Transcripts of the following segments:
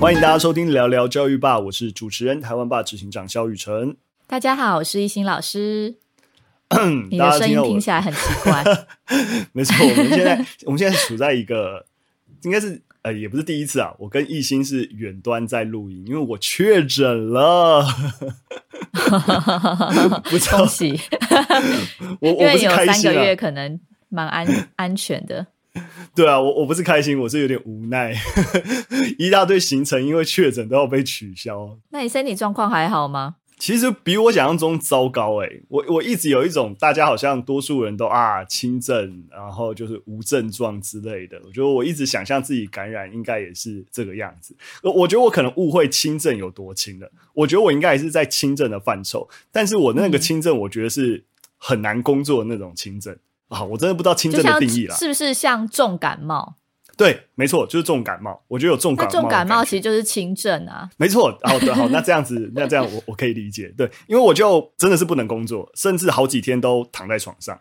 欢迎大家收听聊聊教育吧，我是主持人台湾霸执行长肖雨辰。大家好，我是一心老师。你的声音听起来很奇怪。没错，我们现在 我们现在处在一个应该是呃也不是第一次啊，我跟一心是远端在录音，因为我确诊了。不恭喜！我我不是开心、啊、因为有三个月可能蛮安安全的。对啊，我我不是开心，我是有点无奈。一大堆行程因为确诊都要被取消。那你身体状况还好吗？其实比我想象中糟糕诶、欸，我我一直有一种大家好像多数人都啊轻症，然后就是无症状之类的。我觉得我一直想象自己感染应该也是这个样子。我觉得我可能误会轻症有多轻了。我觉得我应该也是在轻症的范畴，但是我那个轻症我觉得是很难工作的那种轻症啊。我真的不知道轻症的定义了，是不是像重感冒？对，没错，就是重感冒。我觉得有重感冒，重感冒其实就是轻症啊。没错，好的，好，那这样子，那这样我我可以理解。对，因为我就真的是不能工作，甚至好几天都躺在床上，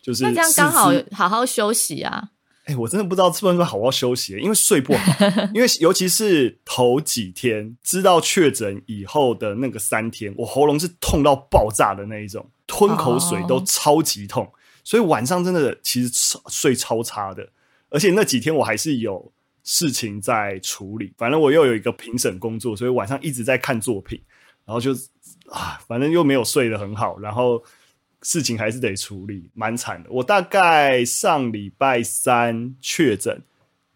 就是那这样刚好好好休息啊。哎，我真的不知道是不是好好休息，因为睡不好，因为尤其是头几天知道确诊以后的那个三天，我喉咙是痛到爆炸的那一种，吞口水都超级痛，哦、所以晚上真的其实睡超差的。而且那几天我还是有事情在处理，反正我又有一个评审工作，所以晚上一直在看作品，然后就啊，反正又没有睡得很好，然后事情还是得处理，蛮惨的。我大概上礼拜三确诊，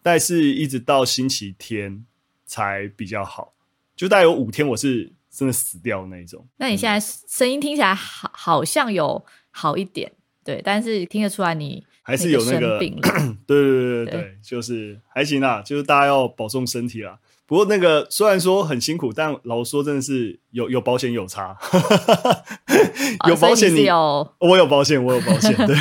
但是一直到星期天才比较好，就大概有五天我是真的死掉那一种。那你现在声音听起来好，好像有好一点，对，但是听得出来你。还是有那个，对对对对对，对就是还行啦，就是大家要保重身体啦。不过那个虽然说很辛苦，但老实说真的是有有保险有差，有保险你，有我有保险，我有保险，对，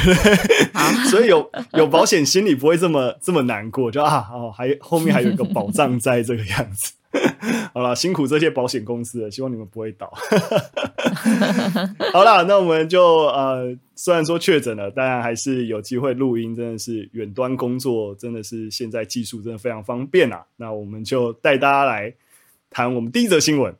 所以有有保险心里不会这么这么难过，就啊哦还后面还有一个保障在这个样子。好了，辛苦这些保险公司了，希望你们不会倒。好了，那我们就呃，虽然说确诊了，当然还是有机会录音，真的是远端工作，真的是现在技术真的非常方便啊。那我们就带大家来谈我们第一则新闻。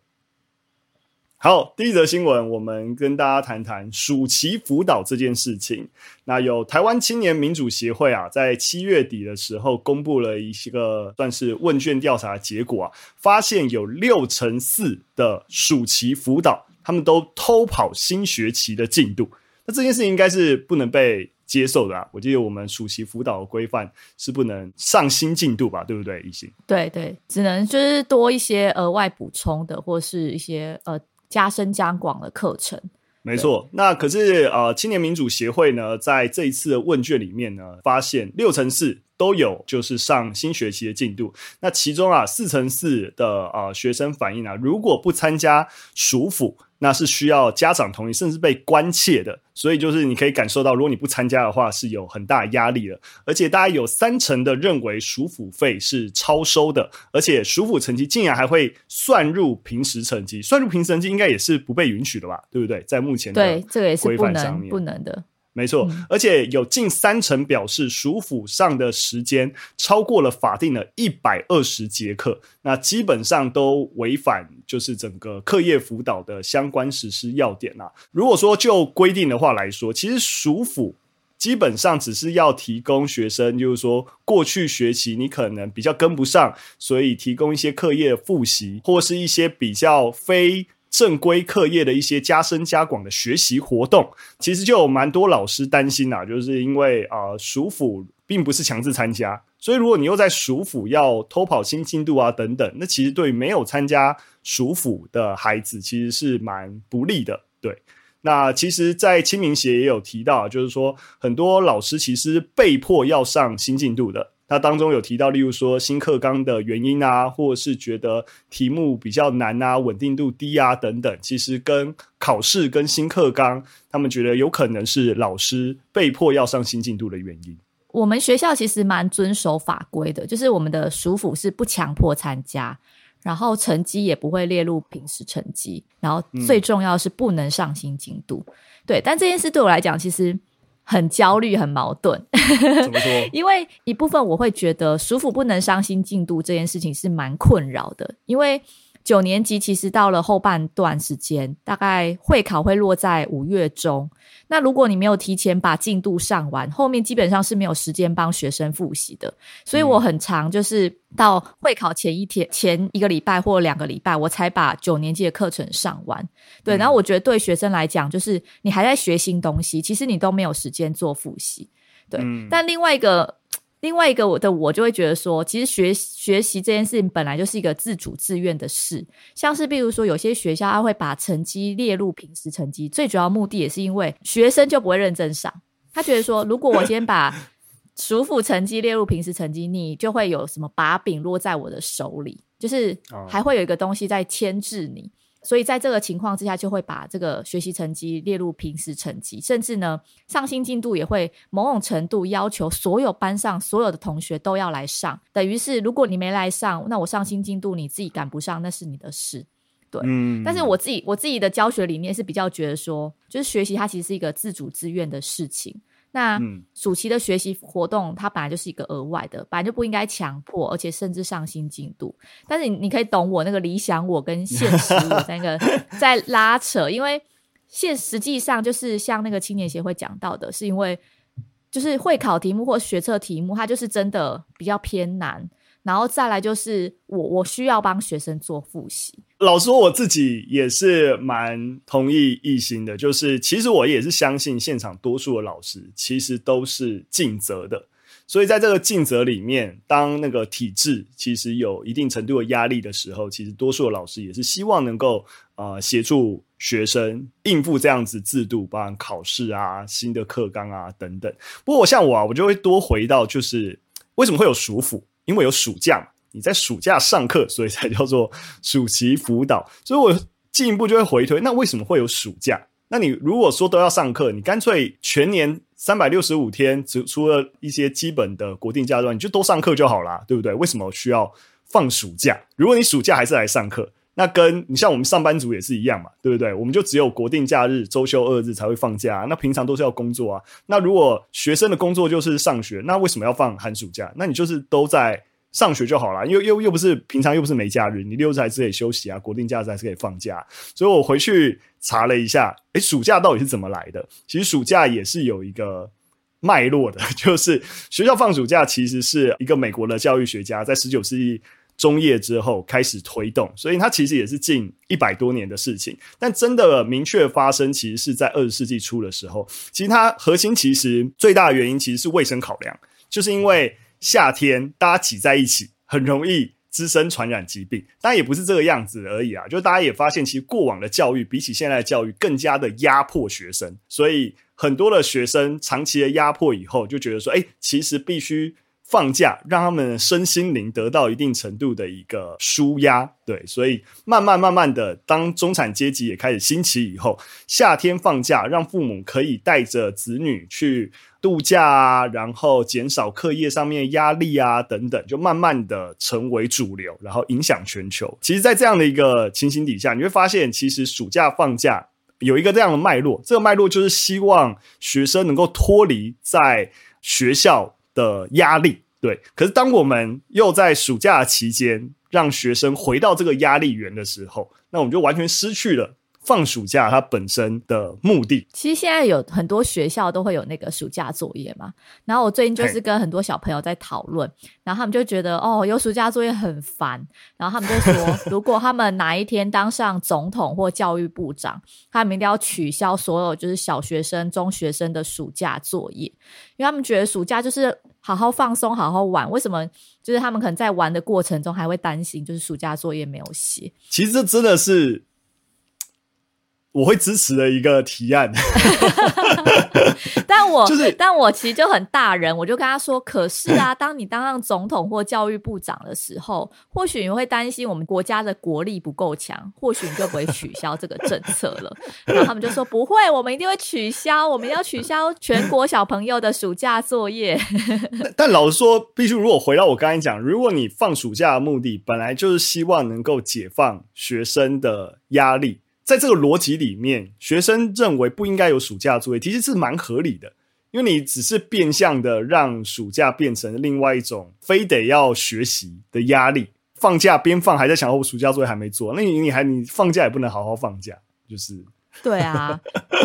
好，第一则新闻，我们跟大家谈谈暑期辅导这件事情。那有台湾青年民主协会啊，在七月底的时候公布了一些个算是问卷调查结果啊，发现有六成四的暑期辅导，他们都偷跑新学期的进度。那这件事情应该是不能被接受的啊！我记得我们暑期辅导的规范是不能上新进度吧？对不对？一心？对对，只能就是多一些额外补充的，或是一些呃。加深加广的课程，没错。那可是呃，青年民主协会呢，在这一次的问卷里面呢，发现六成四都有就是上新学期的进度。那其中啊，四成四的呃学生反映啊，如果不参加暑辅。那是需要家长同意，甚至被关切的，所以就是你可以感受到，如果你不参加的话，是有很大压力的。而且大家有三成的认为暑辅费是超收的，而且暑辅成绩竟然还会算入平时成绩，算入平时成绩应该也是不被允许的吧？对不对？在目前的规范上面，对，这个也是不能不能的。没错，而且有近三成表示暑辅上的时间超过了法定的一百二十节课，那基本上都违反就是整个课业辅导的相关实施要点啊。如果说就规定的话来说，其实暑辅基本上只是要提供学生，就是说过去学期你可能比较跟不上，所以提供一些课业复习或是一些比较非。正规课业的一些加深加广的学习活动，其实就有蛮多老师担心啊，就是因为啊，暑辅并不是强制参加，所以如果你又在暑辅要偷跑新进度啊等等，那其实对没有参加暑辅的孩子，其实是蛮不利的。对，那其实，在清明协也有提到，就是说很多老师其实被迫要上新进度的。那当中有提到，例如说新课纲的原因啊，或者是觉得题目比较难啊，稳定度低啊等等，其实跟考试跟新课纲，他们觉得有可能是老师被迫要上新进度的原因。我们学校其实蛮遵守法规的，就是我们的署府是不强迫参加，然后成绩也不会列入平时成绩，然后最重要是不能上新进度。嗯、对，但这件事对我来讲，其实很焦虑、很矛盾。怎么说？因为一部分我会觉得舒服不能伤心进度这件事情是蛮困扰的，因为。九年级其实到了后半段时间，大概会考会落在五月中。那如果你没有提前把进度上完，后面基本上是没有时间帮学生复习的。所以我很长就是到会考前一天、前一个礼拜或两个礼拜，我才把九年级的课程上完。对，然后我觉得对学生来讲，就是你还在学新东西，其实你都没有时间做复习。对，但另外一个。另外一个我的我就会觉得说，其实学学习这件事情本来就是一个自主自愿的事，像是比如说有些学校他会把成绩列入平时成绩，最主要目的也是因为学生就不会认真上，他觉得说，如果我今天把 署辅成绩列入平时成绩，你就会有什么把柄落在我的手里，就是还会有一个东西在牵制你。所以在这个情况之下，就会把这个学习成绩列入平时成绩，甚至呢，上新进度也会某种程度要求所有班上所有的同学都要来上。等于是，如果你没来上，那我上新进度你自己赶不上，那是你的事。对，嗯。但是我自己我自己的教学理念是比较觉得说，就是学习它其实是一个自主自愿的事情。那暑期的学习活动，它本来就是一个额外的，本来就不应该强迫，而且甚至上新进度。但是你你可以懂我那个理想我跟现实我三个 在拉扯，因为现实际上就是像那个青年协会讲到的，是因为就是会考题目或学测题目，它就是真的比较偏难。然后再来就是我我需要帮学生做复习。老实说，我自己也是蛮同意亦欣的，就是其实我也是相信现场多数的老师其实都是尽责的。所以在这个尽责里面，当那个体制其实有一定程度的压力的时候，其实多数的老师也是希望能够呃协助学生应付这样子制度，包含考试啊、新的课纲啊等等。不过我像我啊，我就会多回到就是为什么会有署辅？因为有暑假，你在暑假上课，所以才叫做暑期辅导。所以我进一步就会回推，那为什么会有暑假？那你如果说都要上课，你干脆全年三百六十五天，只除了一些基本的国定假日，你就都上课就好啦，对不对？为什么需要放暑假？如果你暑假还是来上课，那跟你像我们上班族也是一样嘛，对不对？我们就只有国定假日、周休二日才会放假，那平常都是要工作啊。那如果学生的工作就是上学，那为什么要放寒暑假？那你就是都在上学就好了，又又又不是平常又不是没假日，你六日还是可以休息啊，国定假日还是可以放假。所以我回去查了一下，诶，暑假到底是怎么来的？其实暑假也是有一个脉络的，就是学校放暑假其实是一个美国的教育学家在十九世纪。中叶之后开始推动，所以它其实也是近一百多年的事情。但真的明确发生，其实是在二十世纪初的时候。其实它核心其实最大的原因其实是卫生考量，就是因为夏天大家挤在一起，很容易滋生传染疾病。当然也不是这个样子而已啊，就大家也发现，其实过往的教育比起现在的教育更加的压迫学生，所以很多的学生长期的压迫以后，就觉得说，哎，其实必须。放假让他们身心灵得到一定程度的一个舒压，对，所以慢慢慢慢的，当中产阶级也开始兴起以后，夏天放假让父母可以带着子女去度假啊，然后减少课业上面压力啊等等，就慢慢的成为主流，然后影响全球。其实，在这样的一个情形底下，你会发现，其实暑假放假有一个这样的脉络，这个脉络就是希望学生能够脱离在学校的压力。对，可是当我们又在暑假期间让学生回到这个压力源的时候，那我们就完全失去了。放暑假它本身的目的，其实现在有很多学校都会有那个暑假作业嘛。然后我最近就是跟很多小朋友在讨论，然后他们就觉得哦，有暑假作业很烦。然后他们就说，如果他们哪一天当上总统或教育部长，他们一定要取消所有就是小学生、中学生的暑假作业，因为他们觉得暑假就是好好放松、好好玩。为什么？就是他们可能在玩的过程中还会担心，就是暑假作业没有写。其实这真的是。我会支持的一个提案，但我就是，但我其实就很大人，我就跟他说：“可是啊，当你当上总统或教育部长的时候，或许你会担心我们国家的国力不够强，或许你就不会取消这个政策了。”然后他们就说：“不会，我们一定会取消，我们要取消全国小朋友的暑假作业。”但老实说，必须如果回到我刚才讲，如果你放暑假的目的本来就是希望能够解放学生的压力。在这个逻辑里面，学生认为不应该有暑假作业，其实是蛮合理的。因为你只是变相的让暑假变成另外一种非得要学习的压力。放假边放还在想，我暑假作业还没做，那你你还你放假也不能好好放假，就是。对啊，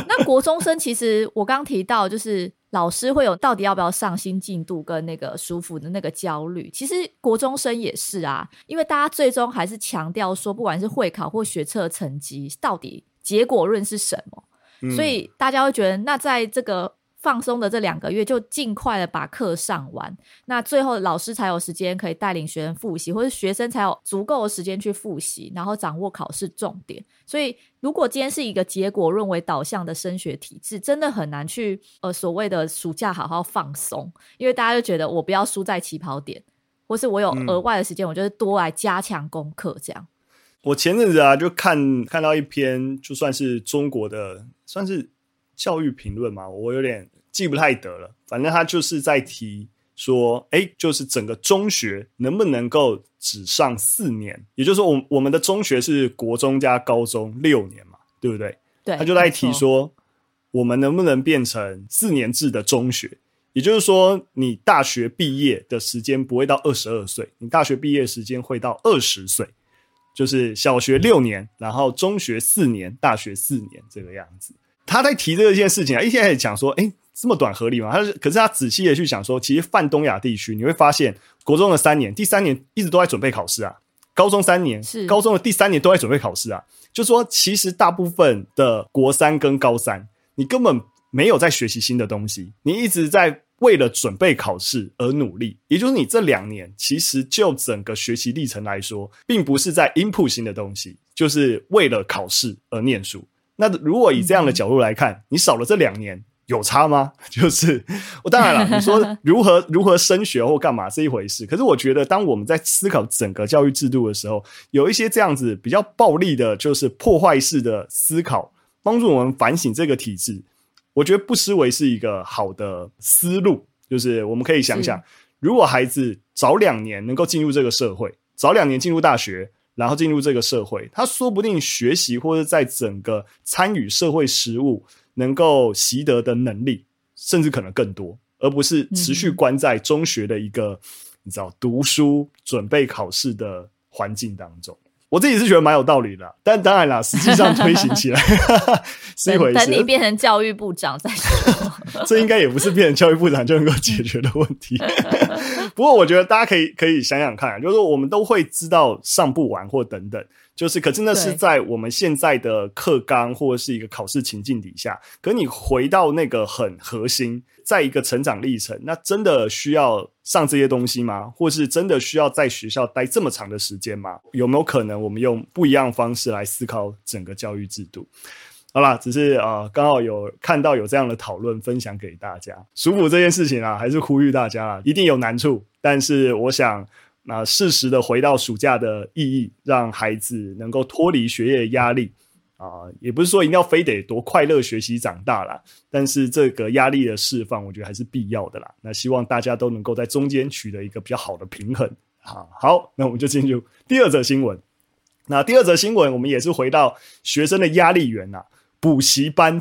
那国中生其实我刚提到，就是老师会有到底要不要上新进度跟那个舒服的那个焦虑。其实国中生也是啊，因为大家最终还是强调说，不管是会考或学测成绩，到底结果论是什么，嗯、所以大家会觉得，那在这个。放松的这两个月，就尽快的把课上完，那最后老师才有时间可以带领学生复习，或者学生才有足够的时间去复习，然后掌握考试重点。所以，如果今天是一个结果论为导向的升学体制，真的很难去呃所谓的暑假好好放松，因为大家就觉得我不要输在起跑点，或是我有额外的时间，我就是多来加强功课这样。我前阵子啊，就看看到一篇，就算是中国的，算是。教育评论嘛，我有点记不太得了。反正他就是在提说，哎，就是整个中学能不能够只上四年？也就是说，我我们的中学是国中加高中六年嘛，对不对？对。他就在提说，我们能不能变成四年制的中学？也就是说，你大学毕业的时间不会到二十二岁，你大学毕业时间会到二十岁，就是小学六年，然后中学四年，大学四年这个样子。他在提这一件事情啊，一开始讲说，诶，这么短合理吗？他是，可是他仔细的去讲说，其实泛东亚地区你会发现，国中的三年，第三年一直都在准备考试啊；高中三年，是高中的第三年都在准备考试啊。就说其实大部分的国三跟高三，你根本没有在学习新的东西，你一直在为了准备考试而努力。也就是你这两年，其实就整个学习历程来说，并不是在 input 新的东西，就是为了考试而念书。那如果以这样的角度来看，你少了这两年有差吗？就是我当然了，你说如何如何升学或干嘛是一回事，可是我觉得当我们在思考整个教育制度的时候，有一些这样子比较暴力的，就是破坏式的思考，帮助我们反省这个体制，我觉得不失为是一个好的思路。就是我们可以想想，如果孩子早两年能够进入这个社会，早两年进入大学。然后进入这个社会，他说不定学习或者在整个参与社会实务能够习得的能力，甚至可能更多，而不是持续关在中学的一个、嗯、你知道读书准备考试的环境当中。我自己是觉得蛮有道理的，但当然啦，实际上推行起来 是一回事。等你变成教育部长再说，这应该也不是变成教育部长就能够解决的问题。不过我觉得大家可以可以想想看，就是我们都会知道上不完或等等，就是可真的是在我们现在的课纲或者是一个考试情境底下，可你回到那个很核心。在一个成长历程，那真的需要上这些东西吗？或是真的需要在学校待这么长的时间吗？有没有可能我们用不一样方式来思考整个教育制度？好啦，只是啊，刚好有看到有这样的讨论，分享给大家。暑辅这件事情啊，还是呼吁大家啊，一定有难处，但是我想，那适时的回到暑假的意义，让孩子能够脱离学业压力。啊，也不是说一定要非得多快乐学习长大啦，但是这个压力的释放，我觉得还是必要的啦。那希望大家都能够在中间取得一个比较好的平衡。啊，好，那我们就进入第二则新闻。那第二则新闻，我们也是回到学生的压力源呐，补习班、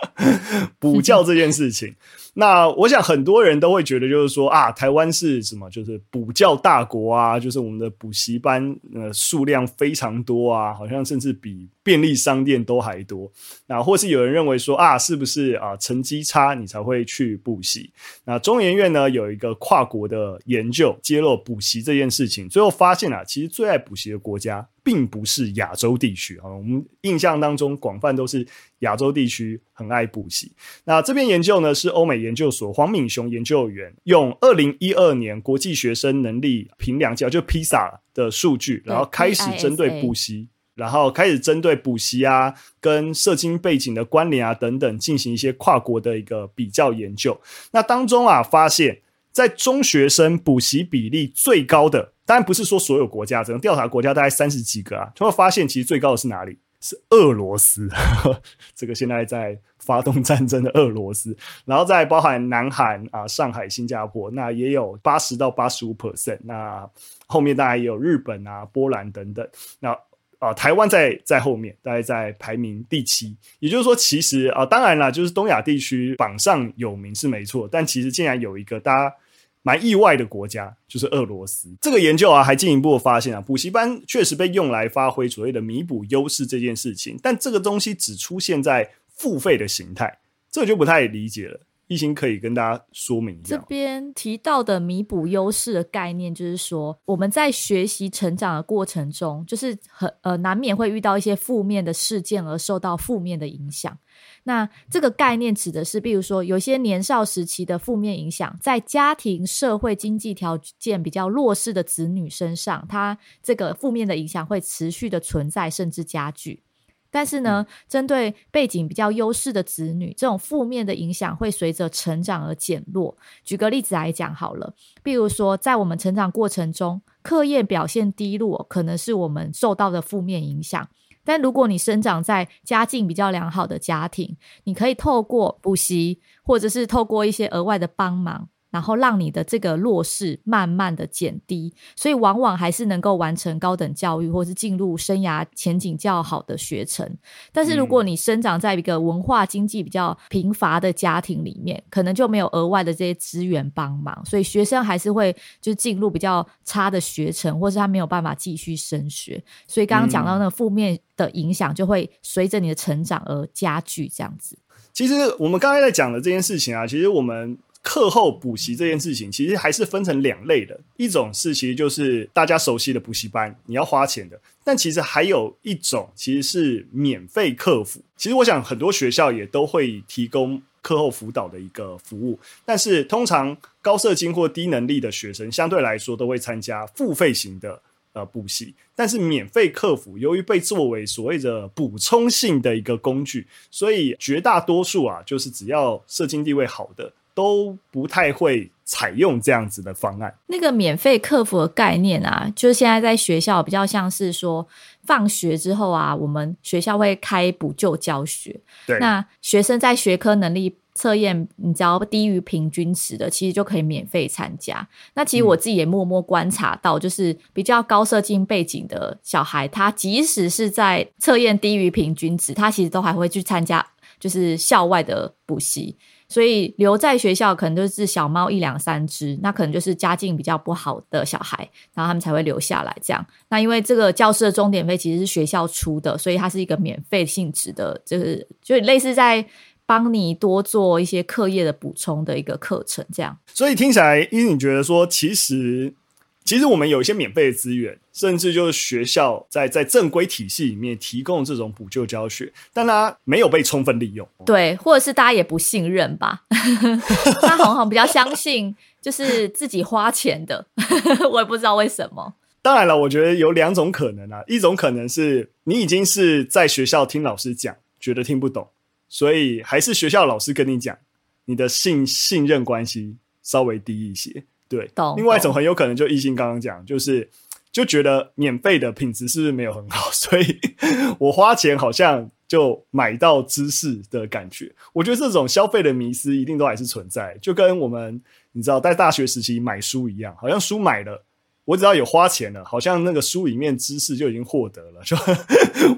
补教这件事情。那我想很多人都会觉得，就是说啊，台湾是什么？就是补教大国啊，就是我们的补习班呃数量非常多啊，好像甚至比便利商店都还多。那或是有人认为说啊，是不是啊成绩差你才会去补习？那中研院呢有一个跨国的研究揭露补习这件事情，最后发现啊，其实最爱补习的国家并不是亚洲地区啊，我们印象当中广泛都是亚洲地区很爱补习。那这篇研究呢是欧美研。究所黄敏雄研究员用二零一二年国际学生能力评量教，就 PISA 的数据，然后开始针对补习，然后开始针对补习啊，跟社经背景的关联啊等等，进行一些跨国的一个比较研究。那当中啊，发现，在中学生补习比例最高的，当然不是说所有国家，整个调查国家大概三十几个啊，就会发现其实最高的是哪里？是俄罗斯，这个现在在发动战争的俄罗斯，然后再包含南韩啊、上海、新加坡，那也有八十到八十五 percent。那后面当然也有日本啊、波兰等等。那啊、台湾在在后面，大概在排名第七。也就是说，其实啊、当然啦，就是东亚地区榜上有名是没错，但其实竟然有一个大家蛮意外的国家，就是俄罗斯。这个研究啊，还进一步发现啊，补习班确实被用来发挥所谓的弥补优势这件事情，但这个东西只出现在付费的形态，这就不太理解了。一心可以跟大家说明一下。这边提到的弥补优势的概念，就是说我们在学习成长的过程中，就是很呃难免会遇到一些负面的事件而受到负面的影响。那这个概念指的是，比如说有些年少时期的负面影响，在家庭、社会、经济条件比较弱势的子女身上，他这个负面的影响会持续的存在，甚至加剧。但是呢，针对背景比较优势的子女，这种负面的影响会随着成长而减弱。举个例子来讲好了，比如说在我们成长过程中，课业表现低落，可能是我们受到的负面影响。但如果你生长在家境比较良好的家庭，你可以透过补习，或者是透过一些额外的帮忙。然后让你的这个弱势慢慢的减低，所以往往还是能够完成高等教育，或是进入生涯前景较好的学程。但是如果你生长在一个文化经济比较贫乏的家庭里面，可能就没有额外的这些资源帮忙，所以学生还是会就进入比较差的学程，或是他没有办法继续升学。所以刚刚讲到那个负面的影响，就会随着你的成长而加剧，这样子。其实我们刚才在讲的这件事情啊，其实我们。课后补习这件事情，其实还是分成两类的。一种是其实就是大家熟悉的补习班，你要花钱的；但其实还有一种其实是免费课辅。其实我想很多学校也都会提供课后辅导的一个服务，但是通常高社经或低能力的学生相对来说都会参加付费型的呃补习。但是免费课辅由于被作为所谓的补充性的一个工具，所以绝大多数啊，就是只要社经地位好的。都不太会采用这样子的方案。那个免费客服的概念啊，就是现在在学校比较像是说，放学之后啊，我们学校会开补救教学。对，那学生在学科能力测验，你只要低于平均值的，其实就可以免费参加。那其实我自己也默默观察到，就是比较高社经背景的小孩，他即使是在测验低于平均值，他其实都还会去参加，就是校外的补习。所以留在学校可能就是小猫一两三只，那可能就是家境比较不好的小孩，然后他们才会留下来这样。那因为这个教室的钟点费其实是学校出的，所以它是一个免费性质的，就是就类似在帮你多做一些课业的补充的一个课程这样。所以听起来，因为你觉得说其实。其实我们有一些免费的资源，甚至就是学校在在正规体系里面提供这种补救教学，但它没有被充分利用。对，或者是大家也不信任吧？他好像比较相信就是自己花钱的，我也不知道为什么。当然了，我觉得有两种可能啊，一种可能是你已经是在学校听老师讲，觉得听不懂，所以还是学校老师跟你讲，你的信信任关系稍微低一些。对，另外一种很有可能就懿心刚刚讲，就是就觉得免费的品质是不是没有很好，所以我花钱好像就买到知识的感觉。我觉得这种消费的迷失一定都还是存在，就跟我们你知道在大学时期买书一样，好像书买了。我只要有花钱了，好像那个书里面知识就已经获得了，就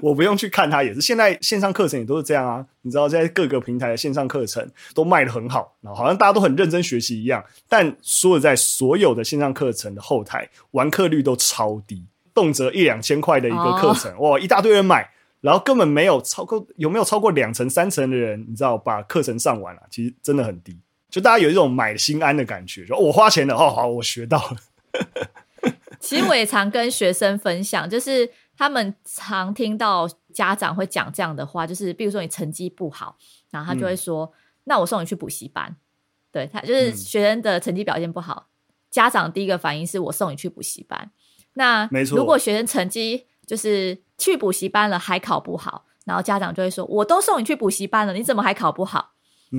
我不用去看它也是。现在线上课程也都是这样啊，你知道，在各个平台的线上课程都卖得很好，然后好像大家都很认真学习一样。但说实在，所有的线上课程的后台完课率都超低，动辄一两千块的一个课程，哇，一大堆人买，然后根本没有超过有没有超过两成三成的人，你知道把课程上完了，其实真的很低。就大家有一种买心安的感觉，就我花钱了，哦，好，我学到了。其实我也常跟学生分享，就是他们常听到家长会讲这样的话，就是比如说你成绩不好，然后他就会说：“嗯、那我送你去补习班。对”对他就是学生的成绩表现不好，嗯、家长第一个反应是我送你去补习班。那没错，如果学生成绩就是去补习班了还考不好，然后家长就会说：“我都送你去补习班了，你怎么还考不好？”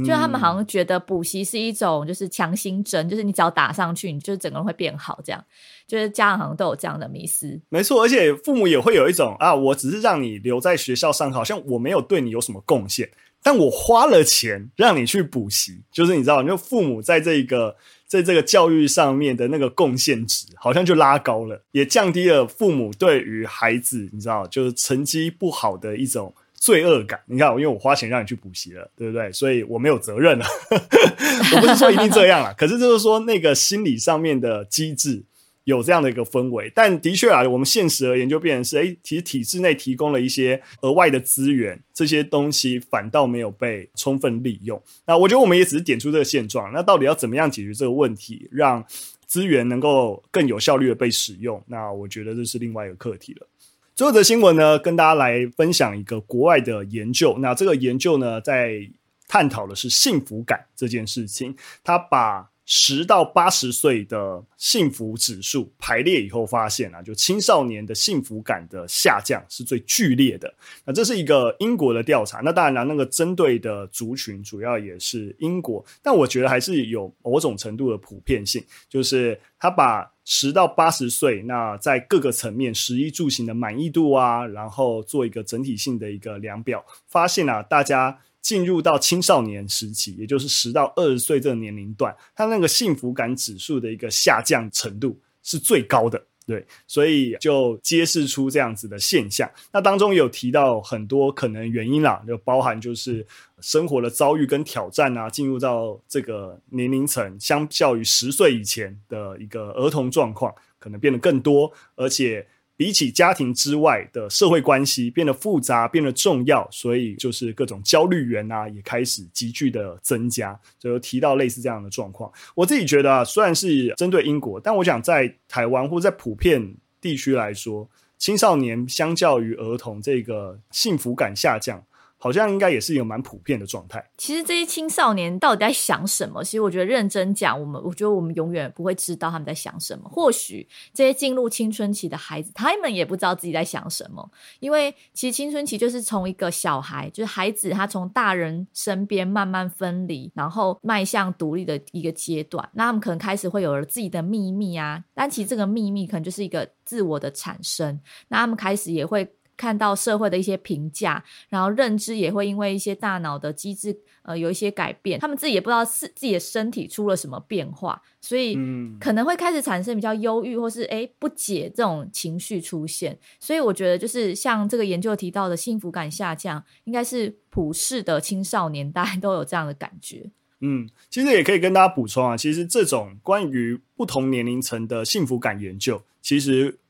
就他们好像觉得补习是一种就是强心针，就是你只要打上去，你就整个人会变好，这样。就是家长好像都有这样的迷思。没错，而且父母也会有一种啊，我只是让你留在学校上课，好像我没有对你有什么贡献。但我花了钱让你去补习，就是你知道，就父母在这个在这个教育上面的那个贡献值，好像就拉高了，也降低了父母对于孩子，你知道，就是成绩不好的一种罪恶感。你看，因为我花钱让你去补习了，对不对？所以我没有责任了。我不是说一定这样啦，可是就是说那个心理上面的机制。有这样的一个氛围，但的确啊，我们现实而言就变成是，诶，其实体制内提供了一些额外的资源，这些东西反倒没有被充分利用。那我觉得我们也只是点出这个现状，那到底要怎么样解决这个问题，让资源能够更有效率的被使用？那我觉得这是另外一个课题了。最后的新闻呢，跟大家来分享一个国外的研究。那这个研究呢，在探讨的是幸福感这件事情，他把十到八十岁的幸福指数排列以后，发现啊，就青少年的幸福感的下降是最剧烈的。那这是一个英国的调查，那当然了，那个针对的族群主要也是英国，但我觉得还是有某种程度的普遍性，就是他把十到八十岁，那在各个层面，食衣住行的满意度啊，然后做一个整体性的一个量表，发现啊，大家。进入到青少年时期，也就是十到二十岁这个年龄段，他那个幸福感指数的一个下降程度是最高的，对，所以就揭示出这样子的现象。那当中有提到很多可能原因啦，就包含就是生活的遭遇跟挑战啊，进入到这个年龄层，相较于十岁以前的一个儿童状况，可能变得更多，而且。比起家庭之外的社会关系变得复杂，变得重要，所以就是各种焦虑源啊，也开始急剧的增加。就提到类似这样的状况，我自己觉得啊，虽然是针对英国，但我想在台湾或者在普遍地区来说，青少年相较于儿童这个幸福感下降。好像应该也是一个蛮普遍的状态。其实这些青少年到底在想什么？其实我觉得认真讲，我们我觉得我们永远不会知道他们在想什么。或许这些进入青春期的孩子，他们也不知道自己在想什么。因为其实青春期就是从一个小孩，就是孩子，他从大人身边慢慢分离，然后迈向独立的一个阶段。那他们可能开始会有了自己的秘密啊，但其实这个秘密可能就是一个自我的产生。那他们开始也会。看到社会的一些评价，然后认知也会因为一些大脑的机制，呃，有一些改变。他们自己也不知道是自己的身体出了什么变化，所以可能会开始产生比较忧郁或是诶不解这种情绪出现。所以我觉得，就是像这个研究提到的幸福感下降，应该是普世的青少年大家都有这样的感觉。嗯，其实也可以跟大家补充啊，其实这种关于不同年龄层的幸福感研究，其实。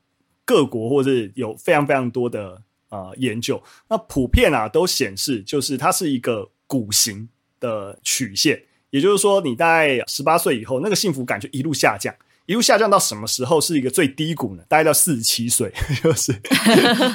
各国或者有非常非常多的啊研究，那普遍啊都显示，就是它是一个股型的曲线，也就是说，你大概十八岁以后，那个幸福感就一路下降。一路下降到什么时候是一个最低谷呢？大概到四十七岁，就是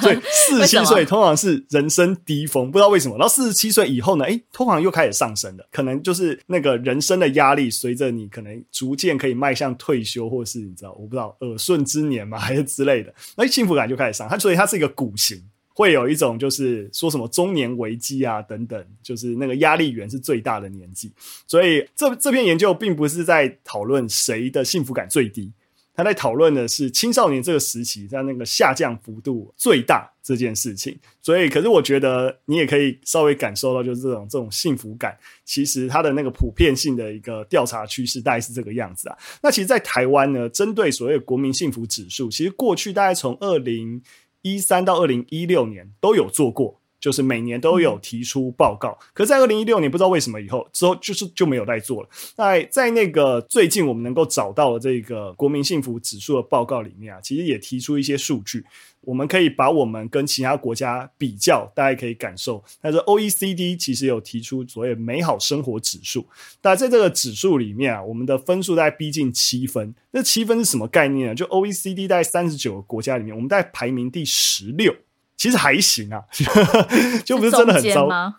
所以四十七岁通常是人生低峰，不知道为什么。然后四十七岁以后呢，诶，通常又开始上升了，可能就是那个人生的压力随着你可能逐渐可以迈向退休，或是你知道，我不知道耳顺之年嘛，还是之类的，那幸福感就开始上，它所以它是一个鼓形。会有一种就是说什么中年危机啊等等，就是那个压力源是最大的年纪，所以这这篇研究并不是在讨论谁的幸福感最低，他在讨论的是青少年这个时期在那个下降幅度最大这件事情。所以，可是我觉得你也可以稍微感受到，就是这种这种幸福感，其实它的那个普遍性的一个调查趋势大概是这个样子啊。那其实，在台湾呢，针对所谓的国民幸福指数，其实过去大概从二零。一三到二零一六年都有做过，就是每年都有提出报告。嗯、可是，在二零一六年不知道为什么以后之后就是就没有再做了。在在那个最近我们能够找到的这个国民幸福指数的报告里面啊，其实也提出一些数据。我们可以把我们跟其他国家比较，大家可以感受。但是 OECD 其实有提出所谓美好生活指数，那在这个指数里面啊，我们的分数大概逼近七分。那七分是什么概念呢？就 OECD 在三十九个国家里面，我们在排名第十六，其实还行啊，就不是真的很糟吗？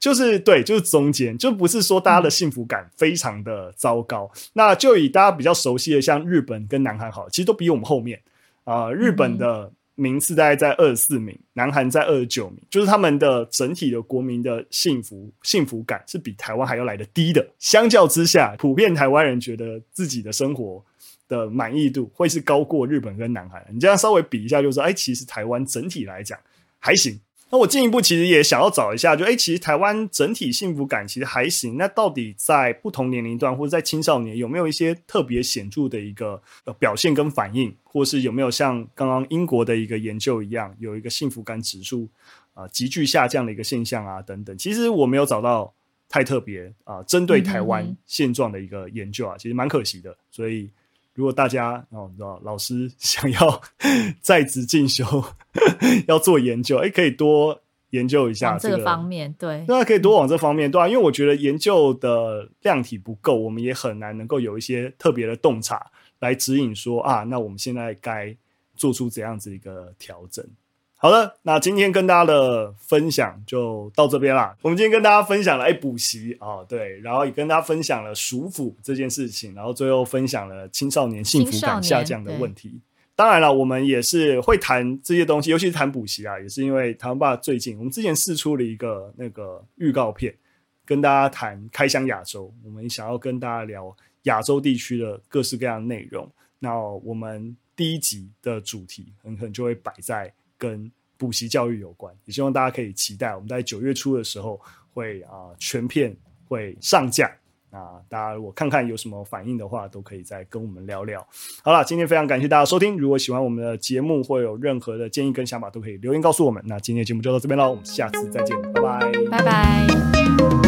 就是对，就是中间，就不是说大家的幸福感非常的糟糕。嗯、那就以大家比较熟悉的，像日本跟南韩好，其实都比我们后面啊、呃，日本的。嗯名次大概在二十四名，南韩在二十九名，就是他们的整体的国民的幸福幸福感是比台湾还要来得低的。相较之下，普遍台湾人觉得自己的生活的满意度会是高过日本跟南韩。你这样稍微比一下，就是说，哎，其实台湾整体来讲还行。那我进一步其实也想要找一下，就诶、欸，其实台湾整体幸福感其实还行。那到底在不同年龄段或者在青少年有没有一些特别显著的一个表现跟反应，或是有没有像刚刚英国的一个研究一样，有一个幸福感指数啊急剧下降的一个现象啊等等？其实我没有找到太特别啊针对台湾现状的一个研究啊，其实蛮可惜的。所以如果大家哦，知道老师 想要 在职进修。要做研究，哎、欸，可以多研究一下这个方面，对，对啊，可以多往这方面，对啊，因为我觉得研究的量体不够，我们也很难能够有一些特别的洞察来指引说啊，那我们现在该做出怎样子一个调整。好了，那今天跟大家的分享就到这边啦。我们今天跟大家分享了哎补习啊，对，然后也跟大家分享了暑辅这件事情，然后最后分享了青少年幸福感下降的问题。当然了，我们也是会谈这些东西，尤其是谈补习啊，也是因为台湾爸最近，我们之前试出了一个那个预告片，跟大家谈开箱亚洲，我们想要跟大家聊亚洲地区的各式各样的内容。那我们第一集的主题很可能就会摆在跟补习教育有关，也希望大家可以期待，我们在九月初的时候会啊、全片会上架。那大家如果看看有什么反应的话，都可以再跟我们聊聊。好了，今天非常感谢大家收听。如果喜欢我们的节目，或有任何的建议跟想法，都可以留言告诉我们。那今天的节目就到这边喽，我们下次再见，拜拜，拜拜。